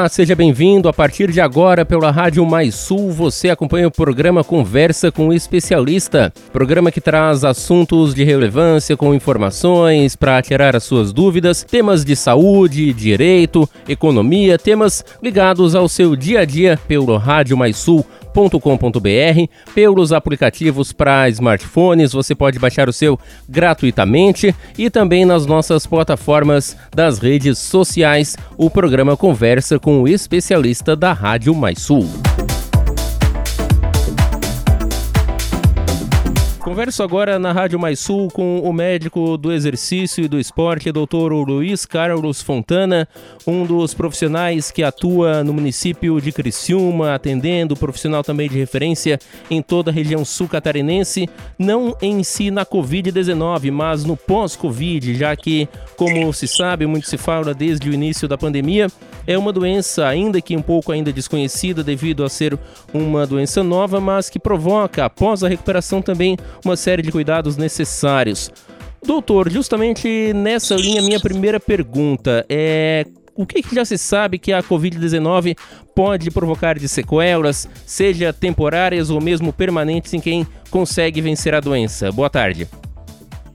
Olá, seja bem-vindo. A partir de agora, pela Rádio Mais Sul, você acompanha o programa Conversa com o Especialista. Programa que traz assuntos de relevância com informações para tirar as suas dúvidas, temas de saúde, direito, economia, temas ligados ao seu dia a dia pelo Rádio Mais Sul com.br pelos aplicativos para smartphones, você pode baixar o seu gratuitamente e também nas nossas plataformas das redes sociais. O programa conversa com o especialista da Rádio Mais Sul. Converso agora na Rádio Mais Sul com o médico do exercício e do esporte, doutor Luiz Carlos Fontana, um dos profissionais que atua no município de Criciúma, atendendo, profissional também de referência em toda a região sul catarinense, não em si na Covid-19, mas no pós-Covid, já que, como se sabe, muito se fala desde o início da pandemia, é uma doença ainda que um pouco ainda desconhecida devido a ser uma doença nova, mas que provoca, após a recuperação também, uma série de cuidados necessários. Doutor, justamente nessa linha, minha primeira pergunta é o que, que, já se sabe que a Covid-19 pode provocar de sequelas, seja temporárias ou mesmo permanentes em quem consegue vencer a doença? Boa tarde.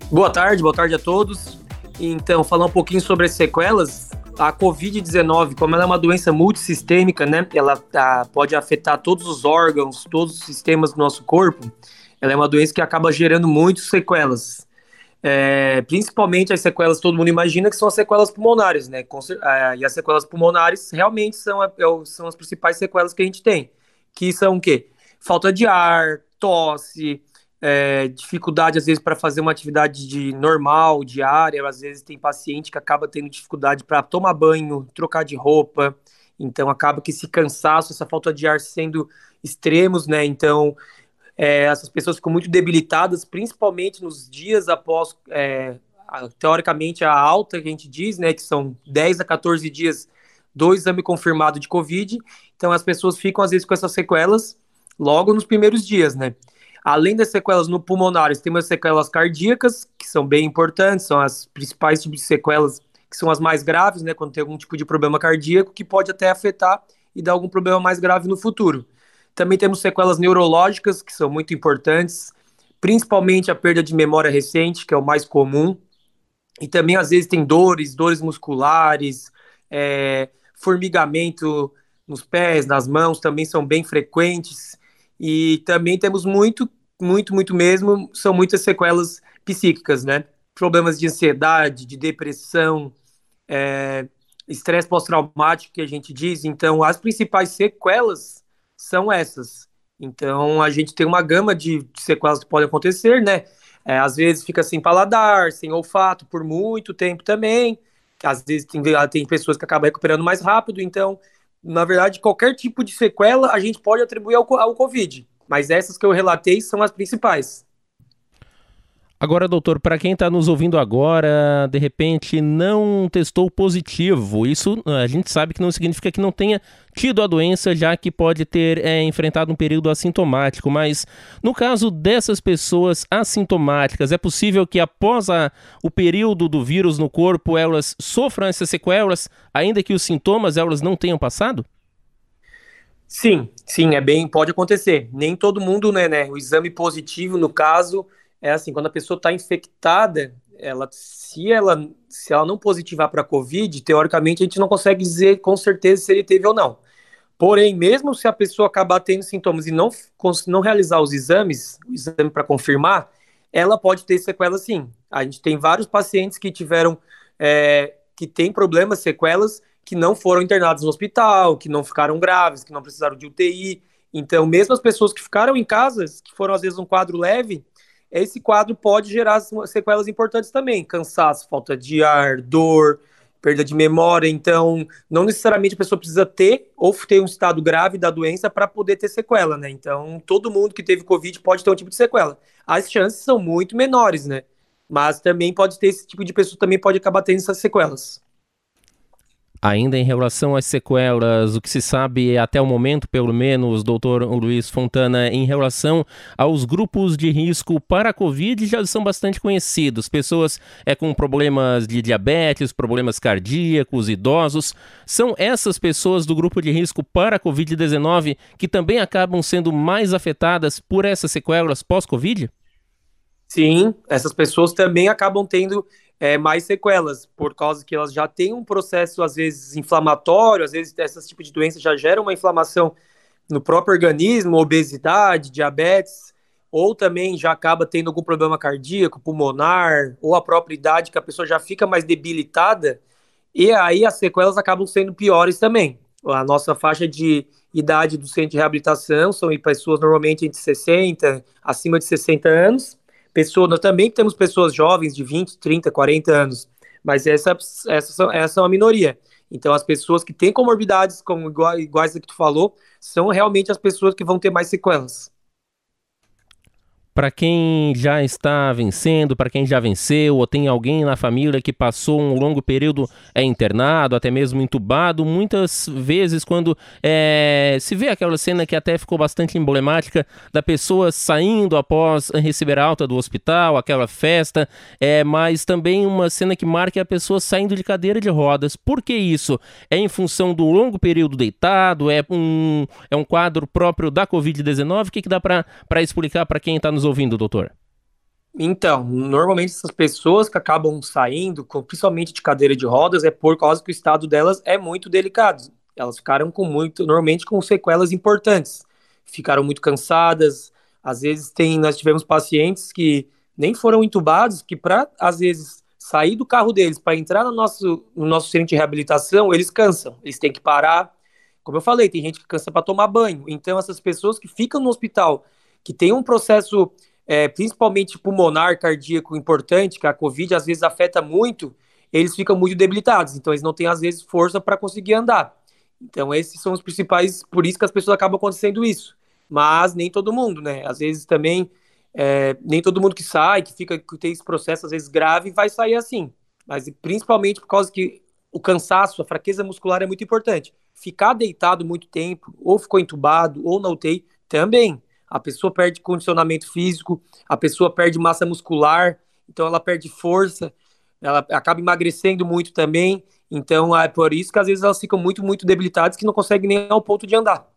Boa tarde, boa tarde a todos. Então, falar um pouquinho sobre as sequelas, a Covid-19, como ela é uma doença multissistêmica, né? Ela tá, pode afetar todos os órgãos, todos os sistemas do nosso corpo ela é uma doença que acaba gerando muitas sequelas. É, principalmente as sequelas todo mundo imagina que são as sequelas pulmonares, né? E as sequelas pulmonares realmente são, a, é são as principais sequelas que a gente tem, que são o quê? Falta de ar, tosse, é, dificuldade às vezes para fazer uma atividade de normal, diária, às vezes tem paciente que acaba tendo dificuldade para tomar banho, trocar de roupa, então acaba que esse cansaço, essa falta de ar sendo extremos, né? Então é, essas pessoas ficam muito debilitadas, principalmente nos dias após, é, a, teoricamente, a alta que a gente diz, né, que são 10 a 14 dias do exame confirmado de Covid. Então, as pessoas ficam, às vezes, com essas sequelas logo nos primeiros dias, né? Além das sequelas no pulmonares, tem as sequelas cardíacas, que são bem importantes, são as principais tipos de sequelas, que são as mais graves, né? Quando tem algum tipo de problema cardíaco, que pode até afetar e dar algum problema mais grave no futuro. Também temos sequelas neurológicas, que são muito importantes, principalmente a perda de memória recente, que é o mais comum. E também, às vezes, tem dores, dores musculares, é, formigamento nos pés, nas mãos, também são bem frequentes. E também temos muito, muito, muito mesmo, são muitas sequelas psíquicas, né? Problemas de ansiedade, de depressão, é, estresse pós-traumático, que a gente diz. Então, as principais sequelas são essas. Então a gente tem uma gama de, sequelas que podem acontecer, né? É, às vezes fica sem paladar, sem olfato por muito tempo também. Às vezes tem, tem pessoas que acabam recuperando mais rápido. Então, na verdade, qualquer tipo de sequela a gente pode atribuir ao, ao Covid. Mas essas que eu relatei são as principais. Agora, doutor, para quem está nos ouvindo agora, de repente não testou positivo, isso a gente sabe que não significa que não tenha tido a doença, já que pode ter é, enfrentado um período assintomático. Mas no caso dessas pessoas assintomáticas, é possível que após a, o período do vírus no corpo elas sofram essas sequelas, ainda que os sintomas elas não tenham passado? Sim, sim, é bem, pode acontecer. Nem todo mundo, né, né? O exame positivo, no caso, é assim, quando a pessoa está infectada, ela, se ela se ela não positivar para a COVID, teoricamente a gente não consegue dizer com certeza se ele teve ou não. Porém, mesmo se a pessoa acabar tendo sintomas e não, não realizar os exames, o exame para confirmar, ela pode ter sequelas sim. A gente tem vários pacientes que tiveram, é, que têm problemas, sequelas, que não foram internados no hospital, que não ficaram graves, que não precisaram de UTI. Então, mesmo as pessoas que ficaram em casa, que foram às vezes um quadro leve, esse quadro pode gerar sequelas importantes também, cansaço, falta de ar, dor, perda de memória. Então, não necessariamente a pessoa precisa ter ou ter um estado grave da doença para poder ter sequela, né? Então, todo mundo que teve Covid pode ter um tipo de sequela. As chances são muito menores, né? Mas também pode ter esse tipo de pessoa também pode acabar tendo essas sequelas. Ainda em relação às sequelas, o que se sabe até o momento, pelo menos, doutor Luiz Fontana, em relação aos grupos de risco para a Covid, já são bastante conhecidos. Pessoas é, com problemas de diabetes, problemas cardíacos, idosos. São essas pessoas do grupo de risco para a Covid-19 que também acabam sendo mais afetadas por essas sequelas pós-Covid? Sim, essas pessoas também acabam tendo é, mais sequelas, por causa que elas já têm um processo, às vezes, inflamatório, às vezes, esse tipo de doença já gera uma inflamação no próprio organismo, obesidade, diabetes, ou também já acaba tendo algum problema cardíaco, pulmonar, ou a própria idade, que a pessoa já fica mais debilitada, e aí as sequelas acabam sendo piores também. A nossa faixa de idade do centro de reabilitação são pessoas normalmente entre 60, acima de 60 anos, pessoas, nós também temos pessoas jovens de 20, 30, 40 anos, mas essa, essa, essa é uma minoria. Então, as pessoas que têm comorbidades, como iguais, iguais a que tu falou, são realmente as pessoas que vão ter mais sequelas para quem já está vencendo, para quem já venceu, ou tem alguém na família que passou um longo período é, internado, até mesmo entubado, muitas vezes quando é, se vê aquela cena que até ficou bastante emblemática da pessoa saindo após receber alta do hospital, aquela festa, é, mas também uma cena que marca a pessoa saindo de cadeira de rodas. Por que isso? É em função do longo período deitado? É um, é um quadro próprio da Covid-19? O que, que dá para explicar para quem está nos ouvindo, doutor? Então, normalmente essas pessoas que acabam saindo, principalmente de cadeira de rodas, é por causa que o estado delas é muito delicado. Elas ficaram com muito, normalmente com sequelas importantes. Ficaram muito cansadas. Às vezes tem, nós tivemos pacientes que nem foram entubados, que para às vezes sair do carro deles para entrar no nosso, no nosso centro de reabilitação, eles cansam. Eles têm que parar. Como eu falei, tem gente que cansa para tomar banho. Então essas pessoas que ficam no hospital que tem um processo, é, principalmente pulmonar, cardíaco importante, que a Covid às vezes afeta muito, eles ficam muito debilitados, então eles não têm às vezes força para conseguir andar. Então esses são os principais, por isso que as pessoas acabam acontecendo isso. Mas nem todo mundo, né? Às vezes também, é, nem todo mundo que sai, que fica, que tem esse processo às vezes grave, vai sair assim. Mas principalmente por causa que o cansaço, a fraqueza muscular é muito importante. Ficar deitado muito tempo, ou ficou entubado, ou na UTI, também a pessoa perde condicionamento físico, a pessoa perde massa muscular, então ela perde força, ela acaba emagrecendo muito também. Então é por isso que às vezes elas ficam muito, muito debilitadas que não conseguem nem ao ponto de andar.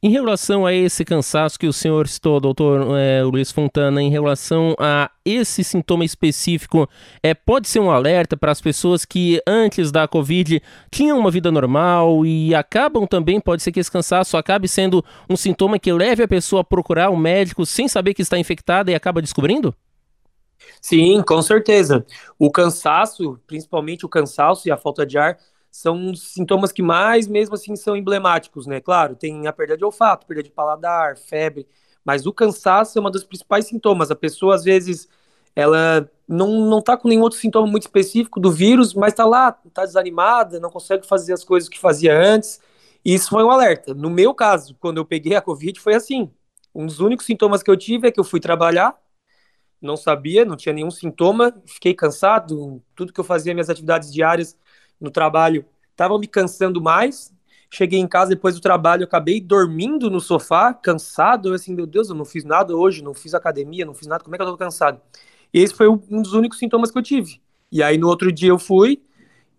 Em relação a esse cansaço que o senhor citou, doutor é, Luiz Fontana, em relação a esse sintoma específico, é, pode ser um alerta para as pessoas que antes da Covid tinham uma vida normal e acabam também, pode ser que esse cansaço acabe sendo um sintoma que leve a pessoa a procurar um médico sem saber que está infectada e acaba descobrindo? Sim, com certeza. O cansaço, principalmente o cansaço e a falta de ar, são os sintomas que mais, mesmo assim, são emblemáticos, né? Claro, tem a perda de olfato, perda de paladar, febre, mas o cansaço é um dos principais sintomas. A pessoa, às vezes, ela não, não tá com nenhum outro sintoma muito específico do vírus, mas tá lá, tá desanimada, não consegue fazer as coisas que fazia antes. E isso foi um alerta. No meu caso, quando eu peguei a Covid, foi assim. Um dos únicos sintomas que eu tive é que eu fui trabalhar, não sabia, não tinha nenhum sintoma, fiquei cansado, tudo que eu fazia, minhas atividades diárias, no trabalho estavam me cansando mais. Cheguei em casa depois do trabalho, acabei dormindo no sofá, cansado. Eu assim, meu Deus, eu não fiz nada hoje, não fiz academia, não fiz nada, como é que eu tô cansado? E esse foi um dos únicos sintomas que eu tive. E aí no outro dia eu fui,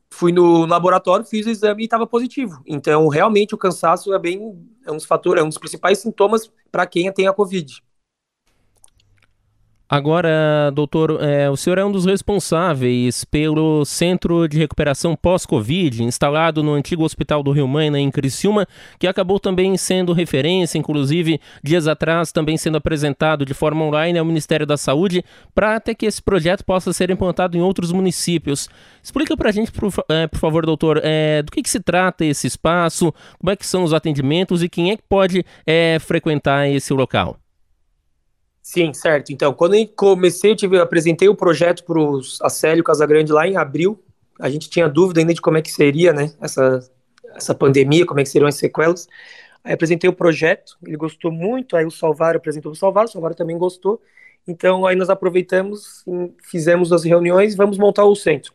fui no laboratório, fiz o exame e estava positivo. Então, realmente o cansaço é bem é um dos fatores, é um dos principais sintomas para quem tem a COVID. Agora, doutor, é, o senhor é um dos responsáveis pelo Centro de Recuperação Pós-Covid, instalado no antigo Hospital do Rio Maina, em Criciúma, que acabou também sendo referência, inclusive, dias atrás, também sendo apresentado de forma online ao Ministério da Saúde, para até que esse projeto possa ser implantado em outros municípios. Explica para a gente, por, é, por, favor, doutor, é, do que, que, se trata esse espaço, como é que são os atendimentos e quem é que pode é, frequentar esse local. Sim, certo. Então, quando eu comecei, eu, tive, eu apresentei o projeto para o Acélio Casagrande lá em abril. A gente tinha dúvida ainda de como é que seria, né, essa, essa pandemia, como é que seriam as sequelas. Aí apresentei o projeto, ele gostou muito, aí o Salvaro apresentou o Salvaro, o Salvaro também gostou. Então, aí nós aproveitamos, fizemos as reuniões, vamos montar o centro.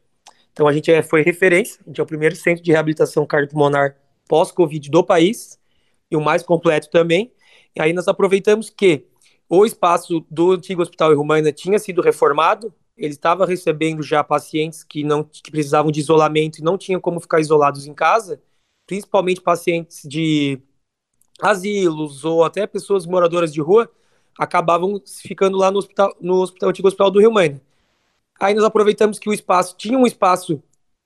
Então a gente é, foi referência, a gente é o primeiro centro de reabilitação cardiopulmonar pós-Covid do país, e o mais completo também. E aí nós aproveitamos que o espaço do antigo Hospital Rumaina tinha sido reformado, ele estava recebendo já pacientes que não que precisavam de isolamento e não tinham como ficar isolados em casa, principalmente pacientes de asilos ou até pessoas moradoras de rua, acabavam ficando lá no hospital, no hospital antigo hospital do Rio Mãe. Aí nós aproveitamos que o espaço tinha um espaço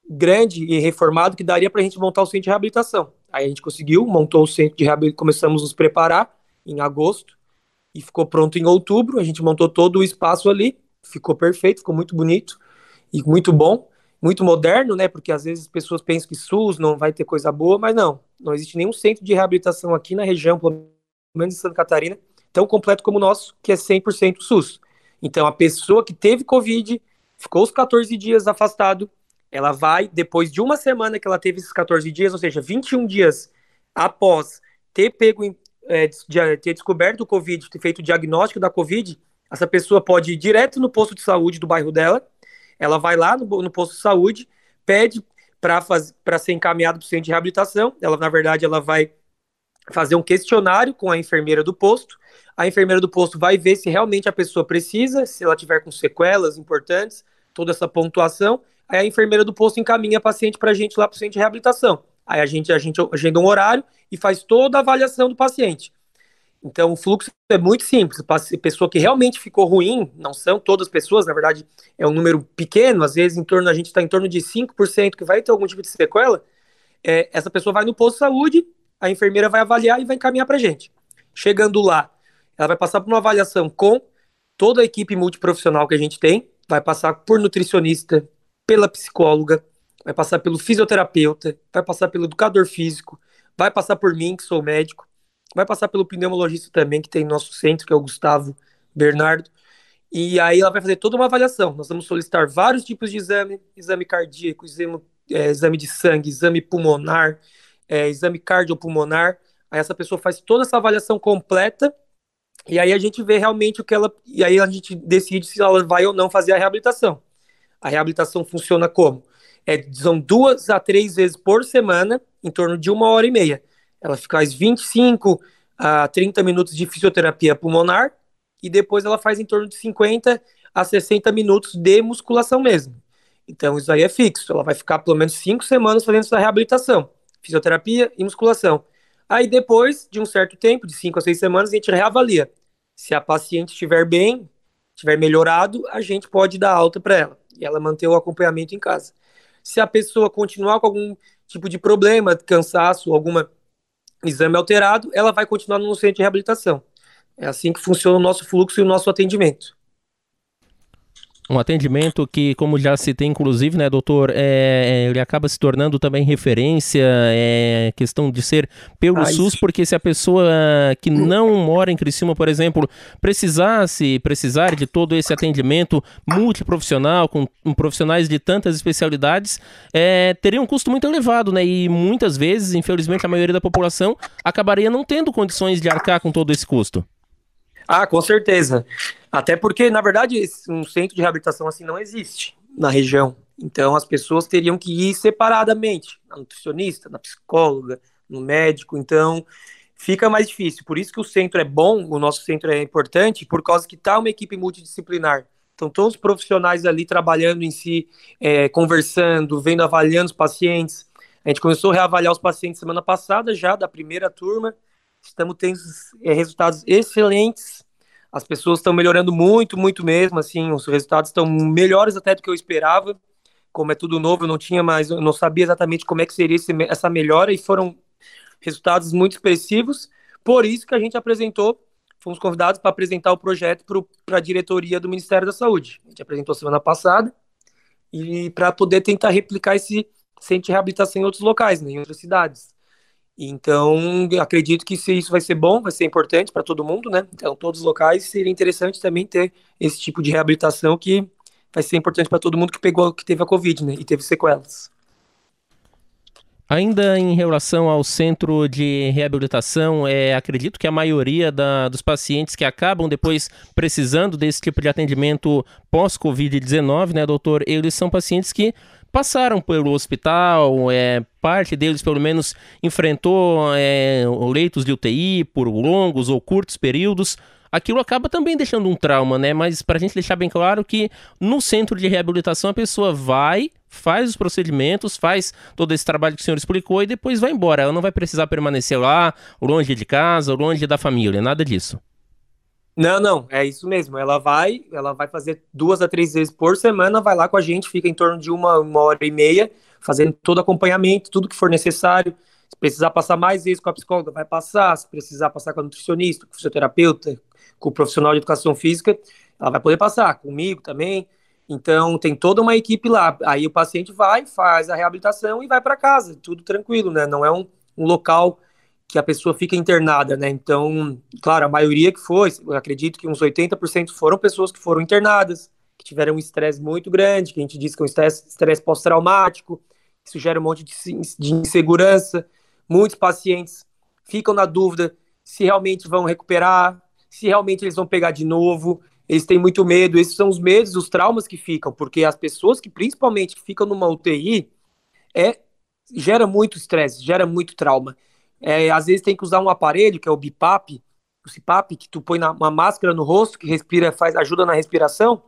grande e reformado que daria para a gente montar o centro de reabilitação. Aí a gente conseguiu, montou o centro de reabilitação, começamos a nos preparar em agosto e ficou pronto em outubro. A gente montou todo o espaço ali, ficou perfeito, ficou muito bonito e muito bom, muito moderno, né? Porque às vezes as pessoas pensam que SUS não vai ter coisa boa, mas não. Não existe nenhum centro de reabilitação aqui na região, pelo menos em Santa Catarina, tão completo como o nosso, que é 100% SUS. Então, a pessoa que teve Covid, ficou os 14 dias afastado, ela vai, depois de uma semana que ela teve esses 14 dias, ou seja, 21 dias após ter pego, é, de, ter descoberto o Covid, ter feito o diagnóstico da Covid, essa pessoa pode ir direto no posto de saúde do bairro dela, ela vai lá no, no posto de saúde, pede para ser encaminhado para o centro de reabilitação, ela, na verdade, ela vai fazer um questionário com a enfermeira do posto, a enfermeira do posto vai ver se realmente a pessoa precisa, se ela tiver com sequelas importantes, toda essa pontuação, aí a enfermeira do posto encaminha a paciente para a gente lá para o centro de reabilitação. Aí a gente, a gente agenda um horário e faz toda a avaliação do paciente. Então, o fluxo é muito simples. Pessoa que realmente ficou ruim, não são todas as pessoas, na verdade, é um número pequeno, às vezes em torno, a gente está em torno de 5% que vai ter algum tipo de sequela. É, essa pessoa vai no posto de saúde, a enfermeira vai avaliar e vai encaminhar para a gente. Chegando lá, ela vai passar por uma avaliação com toda a equipe multiprofissional que a gente tem, vai passar por nutricionista, pela psicóloga, vai passar pelo fisioterapeuta, vai passar pelo educador físico, vai passar por mim, que sou médico, vai passar pelo pneumologista também, que tem nosso centro, que é o Gustavo Bernardo. E aí ela vai fazer toda uma avaliação. Nós vamos solicitar vários tipos de exame: exame cardíaco, exame, é, exame de sangue, exame pulmonar, é, exame cardiopulmonar. Aí essa pessoa faz toda essa avaliação completa e aí a gente vê realmente o que ela. E aí a gente decide se ela vai ou não fazer a reabilitação. A reabilitação funciona como? É, são duas a três vezes por semana, em torno de uma hora e meia. Ela faz 25 a 30 minutos de fisioterapia pulmonar e depois ela faz em torno de 50 a 60 minutos de musculação mesmo. Então isso aí é fixo. Ela vai ficar pelo menos cinco semanas fazendo essa reabilitação, fisioterapia e musculação. Aí depois de um certo tempo, de cinco a seis semanas, a gente reavalia. Se a paciente estiver bem, estiver melhorado, a gente pode dar alta para ela e ela manter o acompanhamento em casa. Se a pessoa continuar com algum tipo de problema, cansaço, algum exame alterado, ela vai continuar no centro de reabilitação. É assim que funciona o nosso fluxo e o nosso atendimento. Um atendimento que, como já citei, inclusive, né, doutor, é, ele acaba se tornando também referência, é questão de ser pelo ah, SUS, porque se a pessoa que não mora em Criciúma, por exemplo, precisasse, precisar de todo esse atendimento multiprofissional, com, com profissionais de tantas especialidades, é, teria um custo muito elevado, né, e muitas vezes, infelizmente, a maioria da população acabaria não tendo condições de arcar com todo esse custo. Ah, com certeza. Até porque, na verdade, um centro de reabilitação assim não existe na região. Então, as pessoas teriam que ir separadamente, na nutricionista, na psicóloga, no médico. Então, fica mais difícil. Por isso que o centro é bom, o nosso centro é importante, por causa que está uma equipe multidisciplinar. Então, todos os profissionais ali trabalhando em si, é, conversando, vendo, avaliando os pacientes. A gente começou a reavaliar os pacientes semana passada, já da primeira turma. Estamos tendo é, resultados excelentes. As pessoas estão melhorando muito, muito mesmo. Assim, os resultados estão melhores até do que eu esperava. Como é tudo novo, eu não tinha mais, eu não sabia exatamente como é que seria esse, essa melhora e foram resultados muito expressivos. Por isso que a gente apresentou, fomos convidados para apresentar o projeto para a diretoria do Ministério da Saúde. A gente apresentou semana passada e para poder tentar replicar esse centro de reabilitação em outros locais, né, em outras cidades. Então, acredito que se isso vai ser bom, vai ser importante para todo mundo, né? Então, todos os locais seria interessante também ter esse tipo de reabilitação que vai ser importante para todo mundo que pegou, que teve a Covid, né? E teve sequelas. Ainda em relação ao centro de reabilitação, é, acredito que a maioria da, dos pacientes que acabam depois precisando desse tipo de atendimento pós-Covid-19, né, doutor, eles são pacientes que passaram pelo hospital, é, parte deles pelo menos enfrentou é, leitos de UTI por longos ou curtos períodos aquilo acaba também deixando um trauma, né? Mas para a gente deixar bem claro que no centro de reabilitação a pessoa vai, faz os procedimentos, faz todo esse trabalho que o senhor explicou e depois vai embora. Ela não vai precisar permanecer lá, longe de casa, longe da família, nada disso. Não, não, é isso mesmo. Ela vai, ela vai fazer duas a três vezes por semana, vai lá com a gente, fica em torno de uma, uma hora e meia, fazendo todo acompanhamento, tudo que for necessário. Se precisar passar mais vezes com a psicóloga, vai passar. Se precisar passar com a nutricionista, com o fisioterapeuta, com o profissional de educação física, ela vai poder passar, comigo também. Então, tem toda uma equipe lá. Aí o paciente vai, faz a reabilitação e vai para casa, tudo tranquilo, né? Não é um, um, local que a pessoa fica internada, né? Então, claro, a maioria que foi, acredito que uns 80% foram pessoas que foram internadas, que tiveram um estresse muito grande, que a gente diz que é um estresse pós-traumático, isso gera um monte de, de insegurança. Muitos pacientes ficam na dúvida se realmente vão recuperar, se realmente eles vão pegar de novo. Eles têm muito medo. Esses são os medos, os traumas que ficam, porque as pessoas que principalmente ficam numa UTI é gera muito estresse, gera muito trauma. É, às vezes tem que usar um aparelho que é o BIPAP, o CPAP, que tu põe na, uma máscara no rosto que respira, faz ajuda na respiração.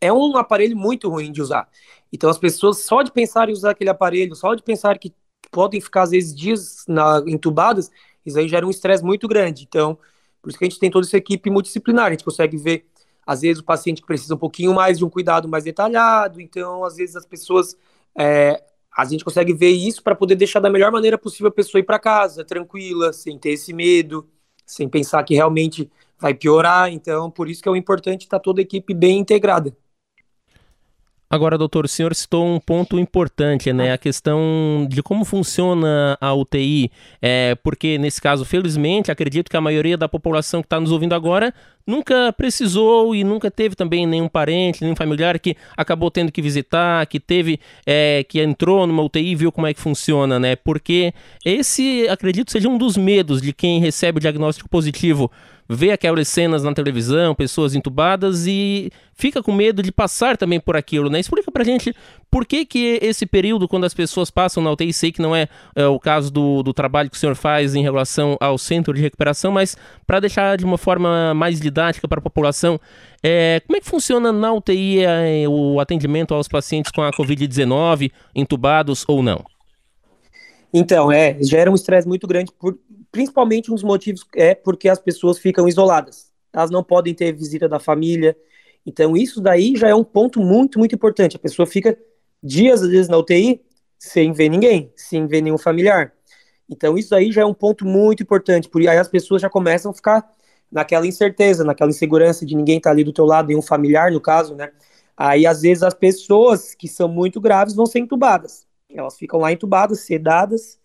É um aparelho muito ruim de usar. Então as pessoas só de pensar em usar aquele aparelho, só de pensar que podem ficar às vezes dias na, entubadas, isso aí gera um estresse muito grande. Então por isso que a gente tem toda essa equipe multidisciplinar, a gente consegue ver, às vezes, o paciente precisa um pouquinho mais de um cuidado mais detalhado, então, às vezes, as pessoas. É, a gente consegue ver isso para poder deixar da melhor maneira possível a pessoa ir para casa, tranquila, sem ter esse medo, sem pensar que realmente vai piorar. Então, por isso que é o importante estar toda a equipe bem integrada. Agora, doutor, o senhor citou um ponto importante, né? A questão de como funciona a UTI. É, porque, nesse caso, felizmente, acredito que a maioria da população que está nos ouvindo agora nunca precisou e nunca teve também nenhum parente, nenhum familiar que acabou tendo que visitar, que teve, é, que entrou numa UTI e viu como é que funciona, né? Porque esse, acredito, seja um dos medos de quem recebe o diagnóstico positivo vê aquelas cenas na televisão, pessoas entubadas e fica com medo de passar também por aquilo, né? Explica pra gente por que que esse período, quando as pessoas passam na UTI, sei que não é, é o caso do, do trabalho que o senhor faz em relação ao centro de recuperação, mas para deixar de uma forma mais didática para a população, é, como é que funciona na UTI é, o atendimento aos pacientes com a Covid-19, entubados ou não? Então, é, gera um estresse muito grande por, principalmente um dos motivos é porque as pessoas ficam isoladas. Elas não podem ter visita da família. Então, isso daí já é um ponto muito, muito importante. A pessoa fica dias, às vezes, na UTI sem ver ninguém, sem ver nenhum familiar. Então, isso aí já é um ponto muito importante. Por aí as pessoas já começam a ficar naquela incerteza, naquela insegurança de ninguém estar tá ali do teu lado, nenhum familiar, no caso, né? Aí, às vezes, as pessoas que são muito graves vão ser entubadas. Elas ficam lá entubadas, sedadas,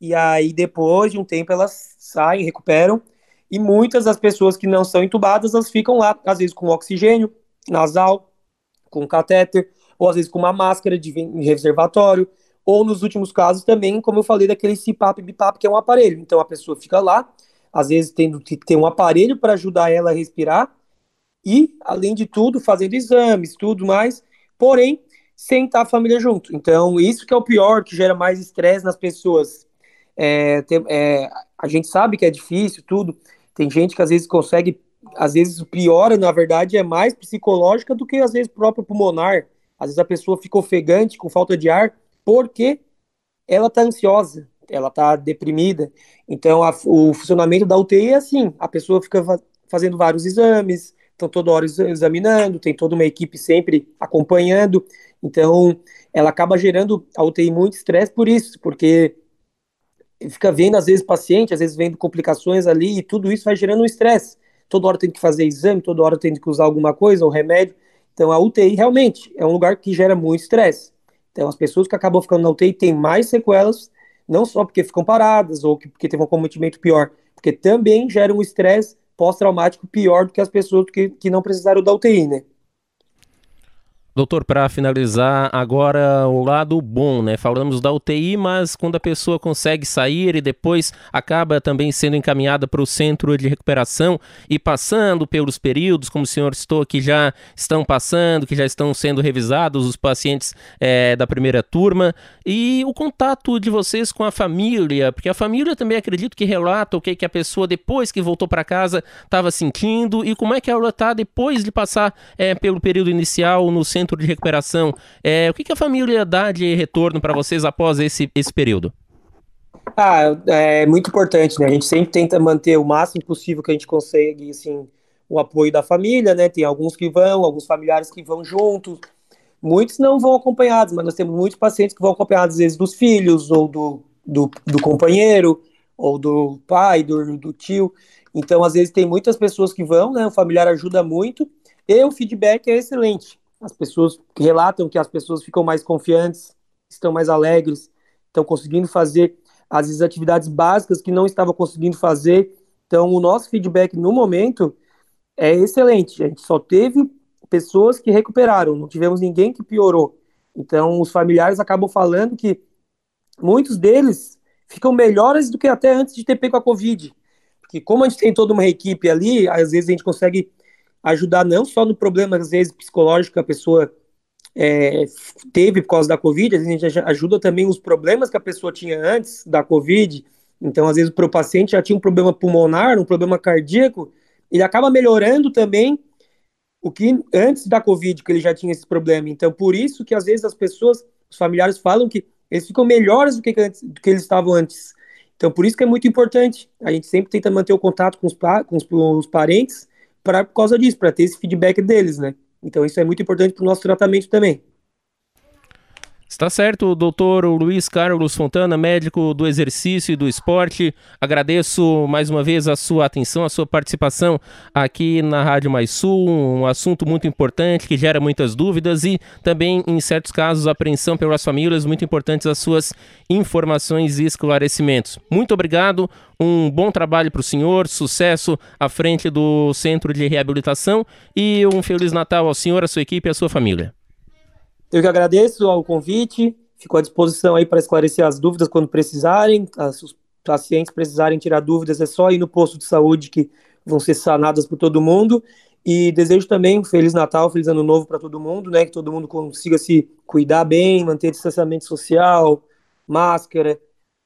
e aí depois de um tempo elas saem, recuperam, e muitas das pessoas que não são entubadas, elas ficam lá, às vezes com oxigênio nasal, com catéter, ou às vezes com uma máscara de reservatório, ou nos últimos casos também, como eu falei, daquele CPAP BIPAP, que é um aparelho. Então a pessoa fica lá, às vezes tendo que ter um aparelho para ajudar ela a respirar, e, além de tudo, fazendo exames, tudo mais, porém, sem estar a família junto. Então, isso que é o pior, que gera mais estresse nas pessoas. É, tem, é, a gente sabe que é difícil, tudo. Tem gente que às vezes consegue, às vezes piora, na verdade, é mais psicológica do que às vezes próprio pulmonar. Às vezes a pessoa fica ofegante, com falta de ar, porque ela está ansiosa, ela está deprimida. Então, a, o funcionamento da UTI é assim: a pessoa fica fazendo vários exames, estão toda hora examinando, tem toda uma equipe sempre acompanhando. Então, ela acaba gerando a UTI muito estresse por isso, porque fica vendo, às vezes, paciente, às vezes vendo complicações ali, e tudo isso vai gerando um estresse. Toda hora tem que fazer exame, toda hora tem que usar alguma coisa, ou remédio. Então, a UTI realmente é um lugar que gera muito estresse. Então, as pessoas que acabam ficando na UTI têm mais sequelas, não só porque ficam paradas, ou porque teve um cometimento pior, porque também gera um estresse pós-traumático pior do que as pessoas que, que não precisaram da UTI, né? Doutor, para finalizar, agora o lado bom, né? Falamos da UTI, mas quando a pessoa consegue sair e depois acaba também sendo encaminhada para o centro de recuperação e passando pelos períodos, como o senhor citou, que já estão passando, que já estão sendo revisados os pacientes é, da primeira turma, e o contato de vocês com a família, porque a família também acredito que relata o que, que a pessoa, depois que voltou para casa, estava sentindo e como é que ela está depois de passar é, pelo período inicial no centro centro de recuperação. É, o que, que a família dá de retorno para vocês após esse, esse período? Ah, é muito importante, né? A gente sempre tenta manter o máximo possível que a gente consegue, assim, o apoio da família, né? Tem alguns que vão, alguns familiares que vão juntos. Muitos não vão acompanhados, mas nós temos muitos pacientes que vão acompanhados, às vezes, dos filhos, ou do, do, do companheiro, ou do pai, do, do tio. Então, às vezes, tem muitas pessoas que vão, né? O familiar ajuda muito, e o feedback é excelente. As pessoas relatam que as pessoas ficam mais confiantes, estão mais alegres, estão conseguindo fazer vezes atividades básicas que não estavam conseguindo fazer. Então, o nosso feedback no momento é excelente. A gente só teve pessoas que recuperaram, não tivemos ninguém que piorou. Então, os familiares acabam falando que muitos deles ficam melhores do que até antes de ter pego a Covid. Porque como a gente tem toda uma equipe ali, às vezes a gente consegue ajudar não só no problema, às vezes, psicológico que a pessoa é, teve por causa da Covid, a gente ajuda também os problemas que a pessoa tinha antes da Covid. Então, às vezes, para o paciente já tinha um problema pulmonar, um problema cardíaco, ele acaba melhorando também o que antes da Covid, que ele já tinha esse problema. Então, por isso que às vezes as pessoas, os familiares falam que eles ficam melhores do que, antes, do que eles estavam antes. Então, por isso que é muito importante. A gente sempre tenta manter o contato com os, com os, os parentes pra, por causa disso, para ter esse feedback deles, né? Então isso é muito importante para o nosso tratamento também. Está certo, doutor Luiz Carlos Fontana, médico do exercício e do esporte. Agradeço mais uma vez a sua atenção, a sua participação aqui na Rádio Mais Sul, um assunto muito importante que gera muitas dúvidas e também, em certos casos, apreensão pelas famílias, muito importantes as suas informações e esclarecimentos. Muito obrigado, um bom trabalho para o senhor, sucesso à frente do Centro de Reabilitação e um Feliz Natal ao senhor, à sua equipe e à sua família. Eu que agradeço ao convite, fico à disposição aí para esclarecer as dúvidas quando precisarem. Se os pacientes precisarem tirar dúvidas, é só ir no posto de saúde que vão ser sanadas por todo mundo. E desejo também um Feliz Natal, Feliz Ano Novo para todo mundo, né? Que todo mundo consiga se cuidar bem, manter distanciamento social, máscara,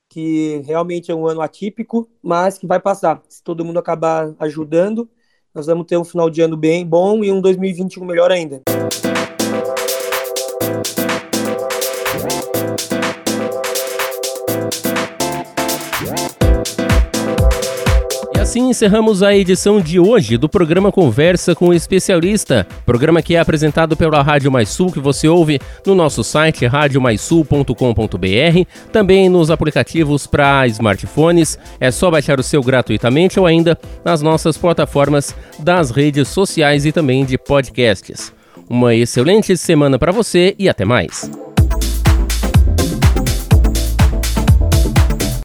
que realmente é um ano atípico, mas que vai passar. Se todo mundo acabar ajudando, nós vamos ter um final de ano bem bom e um 2021 melhor ainda. Assim encerramos a edição de hoje do programa Conversa com o Especialista, programa que é apresentado pela Rádio Mais Sul, que você ouve no nosso site radiomaisul.com.br, também nos aplicativos para smartphones, é só baixar o seu gratuitamente ou ainda nas nossas plataformas das redes sociais e também de podcasts. Uma excelente semana para você e até mais.